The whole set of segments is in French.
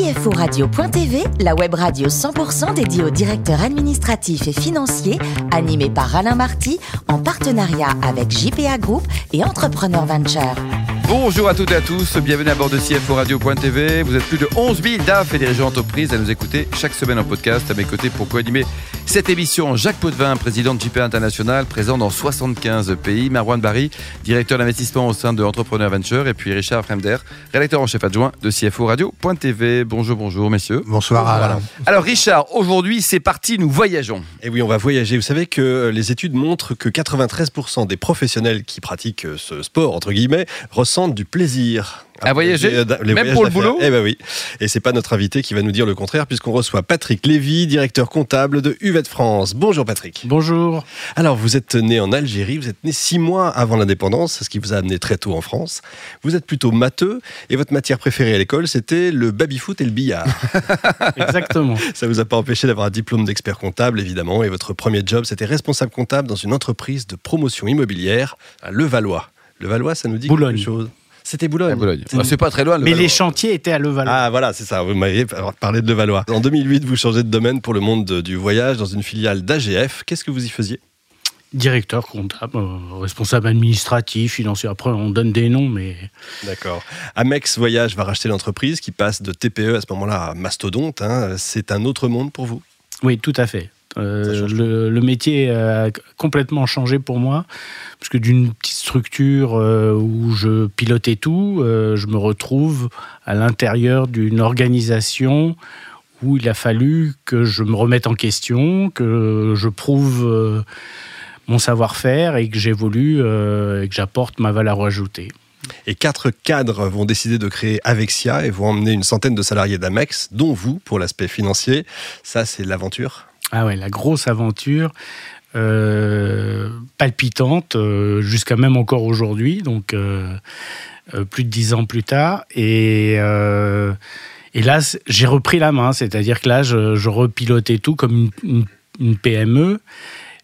CFO Radio.tv, la web radio 100% dédiée aux directeurs administratifs et financiers, animée par Alain Marty, en partenariat avec JPA Group et Entrepreneur Venture. Bonjour à toutes et à tous, bienvenue à bord de CFO Radio.tv. Vous êtes plus de 11 000 DAF et dirigeants d'entreprise à nous écouter chaque semaine en podcast. À mes côtés pour co-animer cette émission, Jacques Potvin, président de JPA International, présent dans 75 pays. Marwan Barry, directeur d'investissement au sein de Entrepreneur Venture. Et puis Richard Fremder, rédacteur en chef adjoint de CFO Radio.tv. Bonjour, bonjour messieurs. Bonsoir Alain. Alors Richard, aujourd'hui c'est parti, nous voyageons. Et oui, on va voyager. Vous savez que les études montrent que 93% des professionnels qui pratiquent ce sport, entre guillemets, ressentent du plaisir. À voyager Les- les Même pour le boulot Eh ben oui. Et c'est pas notre invité qui va nous dire le contraire, puisqu'on reçoit Patrick Lévy, directeur comptable de Uvet France. Bonjour Patrick. Bonjour. Alors, vous êtes né en Algérie, vous êtes né six mois avant l'indépendance, ce qui vous a amené très tôt en France. Vous êtes plutôt matheux, et votre matière préférée à l'école, c'était le baby-foot et le billard. Exactement. Ça vous a pas empêché d'avoir un diplôme d'expert comptable, évidemment, et votre premier job, c'était responsable comptable dans une entreprise de promotion immobilière à Levallois. Levallois, ça nous dit Boulogne. quelque chose? C'était Boulogne. Ah, c'est pas très loin. le Mais Valois. les chantiers étaient à Levallois. Ah voilà, c'est ça, vous m'avez parlé de Levallois. En 2008, vous changez de domaine pour le monde de- du voyage dans une filiale d'AGF. Qu'est-ce que vous y faisiez? Directeur comptable, euh, responsable administratif, financier. Après, on donne des noms, mais D'accord. Amex Voyage va racheter l'entreprise qui passe de TPE à ce moment-là à Mastodonte. hein. C'est un autre monde pour vous? Oui, tout à fait. Euh, le, le métier a complètement changé pour moi, parce que d'une petite structure euh, où je pilotais tout, euh, je me retrouve à l'intérieur d'une organisation où il a fallu que je me remette en question, que je prouve mon savoir-faire et que j'évolue et que j'apporte ma valeur ajoutée. Et quatre cadres vont décider de créer Avexia et vont emmener une centaine de salariés d'Amex, dont vous pour l'aspect financier. Ça, c'est l'aventure. Ah ouais, la grosse aventure, euh, palpitante, euh, jusqu'à même encore aujourd'hui, donc euh, plus de dix ans plus tard. Et, et là, j'ai repris la main, c'est-à-dire que là, je, je repilotais tout comme une, une- une PME,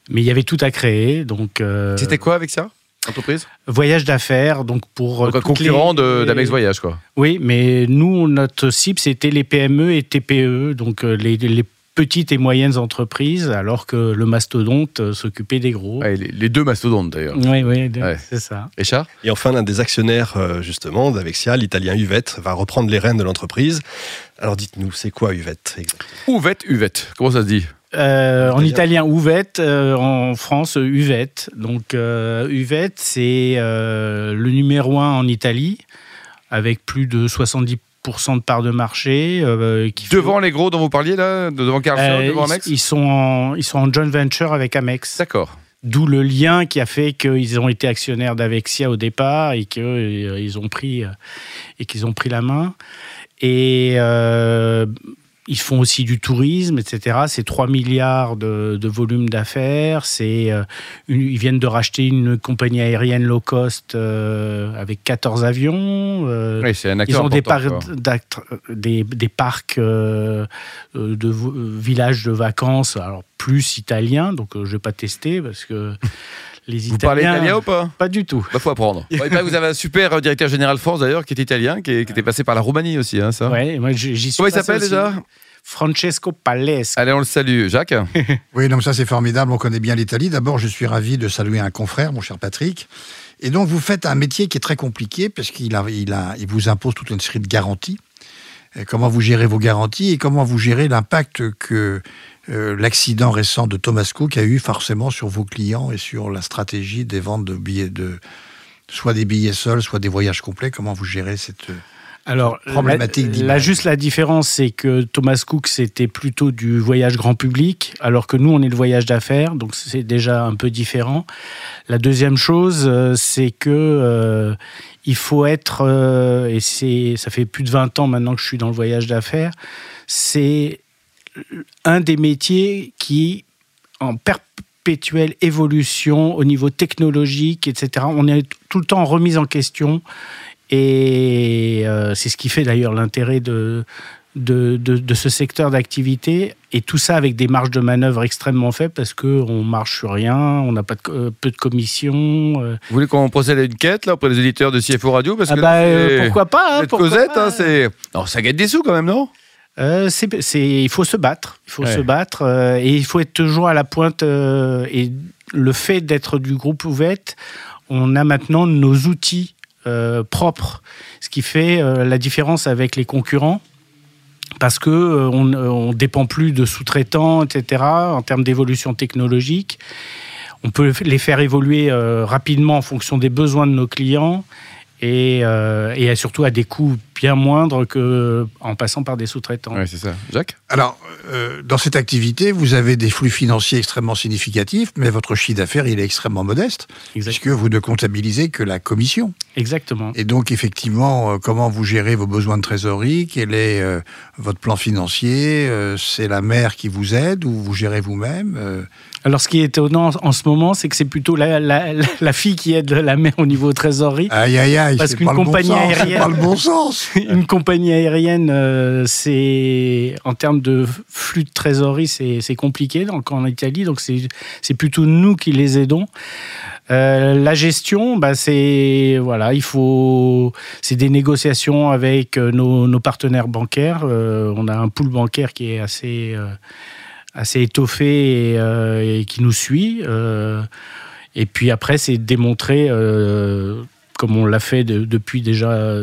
mais il y avait tout à créer. Donc, C'était quoi avec ça Entreprise voyage d'affaires, donc pour Donc concurrent les- d'Amex Voyage, quoi. Oui, mais nous, notre cible, c'était les PME et TPE, donc les, les petites et moyennes entreprises, alors que le mastodonte euh, s'occupait des gros. Ouais, les, deux mastodontes d'ailleurs. Oui, oui, Ouais. c'est ça. Richard Et enfin, l'un des actionnaires, euh, justement, d'Avexia, l'italien Uvette, va reprendre les rênes de l'entreprise. Alors dites-nous, c'est quoi Uvette Ouvette, Uvette. Comment ça se dit? Euh, en Italien. Uvette, euh, en France, Uvette. Donc, euh, Uvette, c'est euh, le numéro un en Italie, avec plus de 70% de part de marché. euh, qui fait- Devant les gros dont vous parliez là Devant Euh, devant Amex ils sont en, ils sont en joint venture avec Amex. D'accord. D'où le lien qui a fait qu'ils ont été actionnaires d'Avexia au départ et qu'ils ont pris euh, et qu'ils ont pris la main. Et euh, ils font aussi du tourisme, etc. C'est 3 milliards de, de volume d'affaires. C'est euh, ils viennent de racheter une compagnie aérienne low cost euh, avec 14 avions. euh, Oui, c'est un ils acteur ont des, par- parcs de villages de vacances, alors plus italiens, donc je vais pas tester parce que les Vous parlez Italiens. italien ou pas Pas du tout. Bah, faut apprendre. Ouais, bah, vous avez un super directeur général France d'ailleurs qui est italien, qui, est- qui était passé par la Roumanie aussi, hein, ça. Ouais, moi j'y suis Comment il s'appelle aussi. déjà Francesco Palesca. Allez, on le salue. Jacques Oui, donc ça c'est formidable, on connaît bien l'Italie. D'abord, je suis ravi de saluer un confrère, mon cher Patrick. Et donc, vous faites un métier qui est très compliqué parce qu'il a, il a, il vous impose toute une série de garanties. Et comment vous gérez vos garanties et comment vous gérez l'impact que euh, l'accident récent de Thomas Cook a eu forcément sur vos clients et sur la stratégie des ventes de billets de soit des billets seuls, soit des voyages complets? Comment vous gérez cette Alors, Problématique d'image. là, juste la différence, c'est que Thomas Cook, c'était plutôt du voyage grand public, alors que nous, on est le voyage d'affaires, donc c'est déjà un peu différent. La deuxième chose, euh, c'est que euh, il faut être, euh, et c'est, ça fait plus de 20 ans maintenant que je suis dans le voyage d'affaires, c'est un des métiers qui, en perpétuelle évolution au niveau technologique, etc., on est tout le temps en remise en question. Et euh, c'est ce qui fait d'ailleurs l'intérêt de, de, de, de ce secteur d'activité. Et tout ça avec des marges de manœuvre extrêmement faibles parce qu'on marche sur rien, on n'a pas de, euh, peu de commissions. euh. Vous voulez qu'on procède à une quête là auprès des auditeurs de CFO Radio? Parce Ah que bah, pourquoi pas hein, pourquoi Cosette, pas. hein, c'est. Non, ça gagne des sous quand même, non? Euh, c'est, c'est- il faut se battre. Il faut Ouais. se battre euh, et il faut être toujours à la pointe. euh, et le fait d'être du groupe Ouvette, on a maintenant nos outils euh, propres, ce qui fait euh, la différence avec les concurrents. Parce que euh, on, dépend plus de sous-traitants, etc. En termes d'évolution technologique, on peut les faire évoluer rapidement en fonction des besoins de nos clients et, et surtout à des coûts bien moindres qu'en passant par des sous-traitants. Ouais, c'est ça. Jacques? Alors, euh, dans cette activité, vous avez des flux financiers extrêmement significatifs, mais votre chiffre d'affaires, il est extrêmement modeste, puisque vous ne comptabilisez que la commission. Exactement. Et donc, effectivement, euh, comment vous gérez vos besoins de trésorerie? Quel est euh, votre plan financier? Euh, C'est la mère qui vous aide ou vous gérez vous-même Euh, Alors, ce qui est étonnant en ce moment, c'est que c'est plutôt la, la- la- la fille qui aide la mère au niveau trésorerie. Aïe, aïe, aïe, Parce qu'une le bon compagnie sens, aérienne- C'est pas le bon sens Une compagnie aérienne, euh, c'est en termes de flux de trésorerie, c'est compliqué donc en Italie. Donc c'est plutôt nous qui les aidons. Euh, la gestion, bah c'est voilà, il faut c'est des négociations avec euh, nos, partenaires bancaires. On a un pool bancaire qui est assez assez étoffé et, qui nous suit. Et puis après, c'est démontrer, comme on l'a fait de- depuis déjà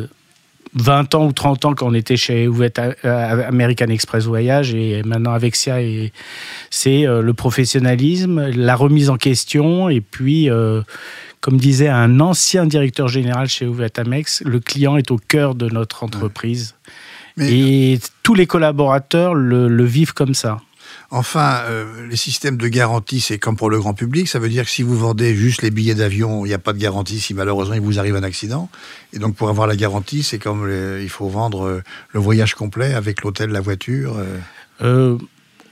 20 ans ou 30 ans quand on était chez Ouvette euh, American Express Voyage et maintenant avec SIA, c'est euh, le professionnalisme, la remise en question et puis, euh, comme disait un ancien directeur général chez Ouvette Amex, le client est au cœur de notre entreprise. Mais- Et tous les collaborateurs le, le vivent comme ça. Enfin, euh, les systèmes de garantie, c'est comme pour le grand public. Ça veut dire que si vous vendez juste les billets d'avion, il n'y a pas de garantie si malheureusement il vous arrive un accident. Et donc pour avoir la garantie, c'est comme il faut vendre euh, le voyage complet avec l'hôtel, la voiture. euh.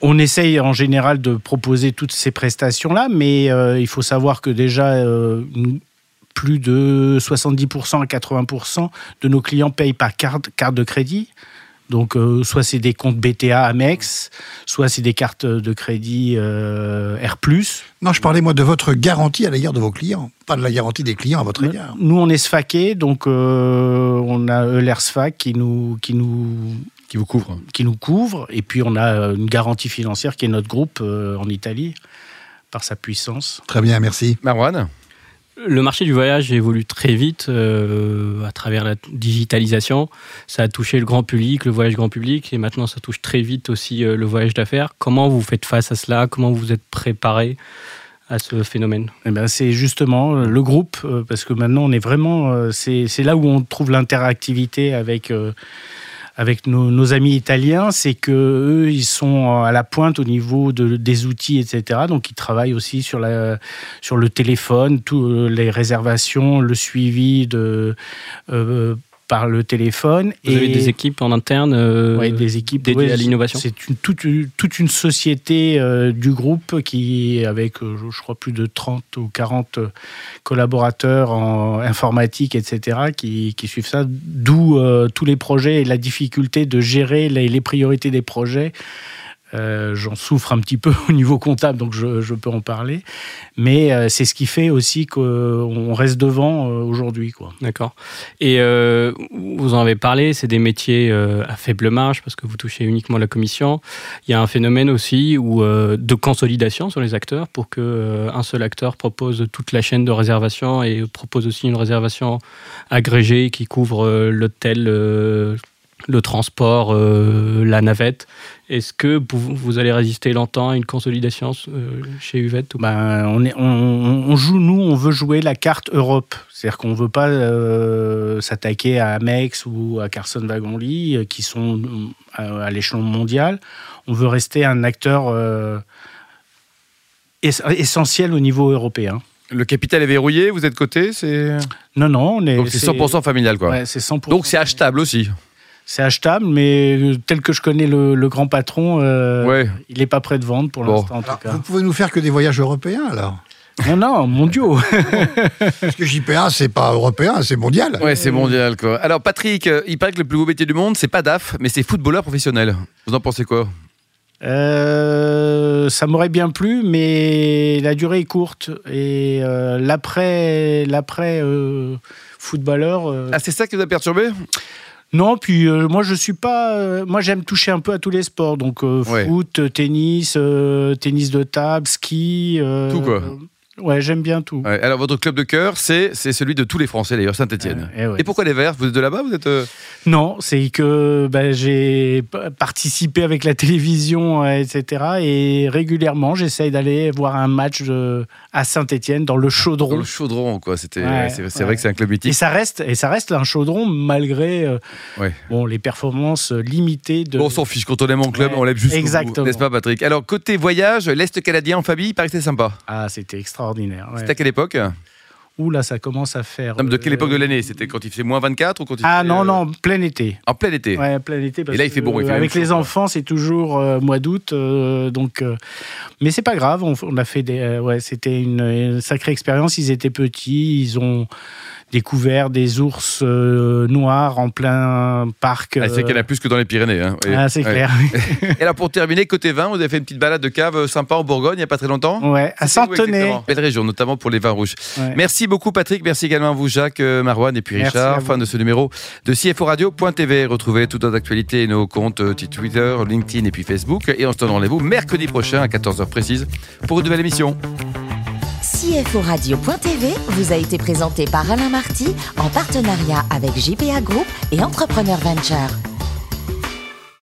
On essaye en général de proposer toutes ces prestations-là, mais il faut savoir que déjà, plus de 70% à 80% de nos clients payent par carte de crédit. Donc, euh, soit c'est des comptes BTA Amex, soit c'est des cartes de crédit euh, R+. Non, je parlais moi de votre garantie à l'égard de vos clients, pas de la garantie des clients à votre égard. Nous, on est SFACé, donc euh, on a Euler SFAC qui nous, qui nous Qui vous couvre qui nous couvre. Et puis, on a une garantie financière qui est notre groupe euh, en Italie, par sa puissance. Très bien, merci. Marwan? Le marché du voyage évolue très vite euh, à travers la digitalisation. Ça a touché le grand public, le voyage grand public, et maintenant ça touche très vite aussi euh, le voyage d'affaires. Comment vous faites face à cela? Comment vous êtes préparé à ce phénomène? Eh ben, c'est justement euh, le groupe, euh, parce que maintenant, on est vraiment. c'est là où on trouve l'interactivité avec. Avec nos, amis italiens, c'est que eux, ils sont à la pointe au niveau de, des outils, etc. Donc, ils travaillent aussi sur, le téléphone, tous euh, les réservations, le suivi de, euh, par le téléphone. Vous avez des équipes en interne euh, Ouais, des équipes dédiées ouais, à l'innovation C'est une, toute, une- toute une société euh, du groupe qui, avec, euh, je, crois, plus de 30 ou 40 collaborateurs en informatique, etc., qui, qui suivent ça, d'où tous les projets et la difficulté de gérer les, les priorités des projets. Euh, J'en souffre un petit peu au niveau comptable, donc je, peux en parler. Mais euh, c'est ce qui fait aussi qu'on reste devant euh, aujourd'hui. D'accord. Et euh, vous en avez parlé, c'est des métiers à faible marge parce que vous touchez uniquement la commission. Il y a un phénomène aussi où, de consolidation sur les acteurs pour que un seul acteur propose toute la chaîne de réservation et propose aussi une réservation agrégée qui couvre l'hôtel, le transport, euh, la navette. Est-ce que vous, vous allez résister longtemps à une consolidation euh, chez Uvette Ben, on, est, on, on joue, nous, on veut jouer la carte Europe. C'est-à-dire qu'on ne veut pas euh, s'attaquer à Amex ou à Carson Wagonly, euh, qui sont euh, à, l'échelon mondial. On veut rester un acteur euh, es- essentiel au niveau européen. Le capital est verrouillé, vous êtes coté, c'est Non, non, on est. donc c'est 100% familial quoi. Ouais, c'est 100%. Donc c'est achetable aussi. C'est achetable, mais euh, tel que je connais le, le grand patron, euh, Ouais. il n'est pas prêt de vendre pour Bon. l'instant, en tout cas. vous pouvez nous faire que des voyages européens alors Non, non, mondiaux. Parce que JPA, c'est pas européen, c'est mondial. Ouais, c'est mondial quoi. Alors Patrick, euh, il paraît que le plus beau métier du monde, c'est pas DAF, mais c'est footballeur professionnel. Vous en pensez quoi? Euh, ça m'aurait bien plu, mais la durée est courte. Et euh, l'après, l'après euh, footballeur, euh, Ah, c'est ça qui vous a perturbé? Non, puis euh, moi je suis pas. euh, moi j'aime toucher un peu à tous les sports, donc euh, Ouais. foot, tennis, euh, tennis de table, ski. euh, Tout, quoi. Euh, ouais, j'aime bien tout. Ouais, alors, votre club de cœur, c'est c'est celui de tous les Français, d'ailleurs, Saint-Etienne. Euh, eh ouais. Et pourquoi les Verts? Vous êtes de là-bas Vous êtes. euh, Non, c'est que ben, j'ai participé avec la télévision, euh, etc. Et régulièrement, j'essaye d'aller voir un match de- à Saint-Étienne dans le dans chaudron. le chaudron, quoi. C'était, Ouais, c'est vrai que c'est un club Et mythique. ça reste, et ça reste un chaudron malgré euh, bon, les performances limitées de. Bon, on s'en fiche, quand on aime mon club, on l'aime juste. exactement. N'est-ce pas, Patrick? Alors, côté voyage, l'Est canadien en famille, il paraît que c'était sympa. Ah, c'était extraordinaire. C'était à quelle époque? Ouh là, ça commence à faire. Non, mais De quelle euh, époque de l'année? C'était quand il faisait moins 24 ou quand il Ah faisait, non, euh, non, plein été. En plein été. Ouais, plein été. parce Et là, il fait bon, il fait euh, même avec les enfants, c'est toujours euh, mois d'août, euh, donc. euh, mais c'est pas grave. On, on a fait des. euh, ouais, c'était une, une sacrée expérience. Ils étaient petits. Ils ont découvert des ours euh, noirs en plein parc. Ah, c'est euh, qu'il y en a plus que dans les Pyrénées. hein. Ah, c'est clair. Et alors, pour terminer, côté vin, vous avez fait une petite balade de cave euh, sympa en Bourgogne il n'y a pas très longtemps? Ouais, à exactement? Belle région, notamment pour les vins rouges. Ouais. Merci beaucoup Patrick, merci également à vous Jacques, euh, Marouane et puis Merci Richard. Fin de ce numéro de CFO Radio.tv. Retrouvez toutes nos actualités et nos comptes euh, Twitter, LinkedIn et puis Facebook. Et on se donne rendez-vous mercredi prochain à 14h précise pour une nouvelle émission. CFO Radio.tv vous a été présenté par Alain Marty en partenariat avec JPA Group et Entrepreneur Venture.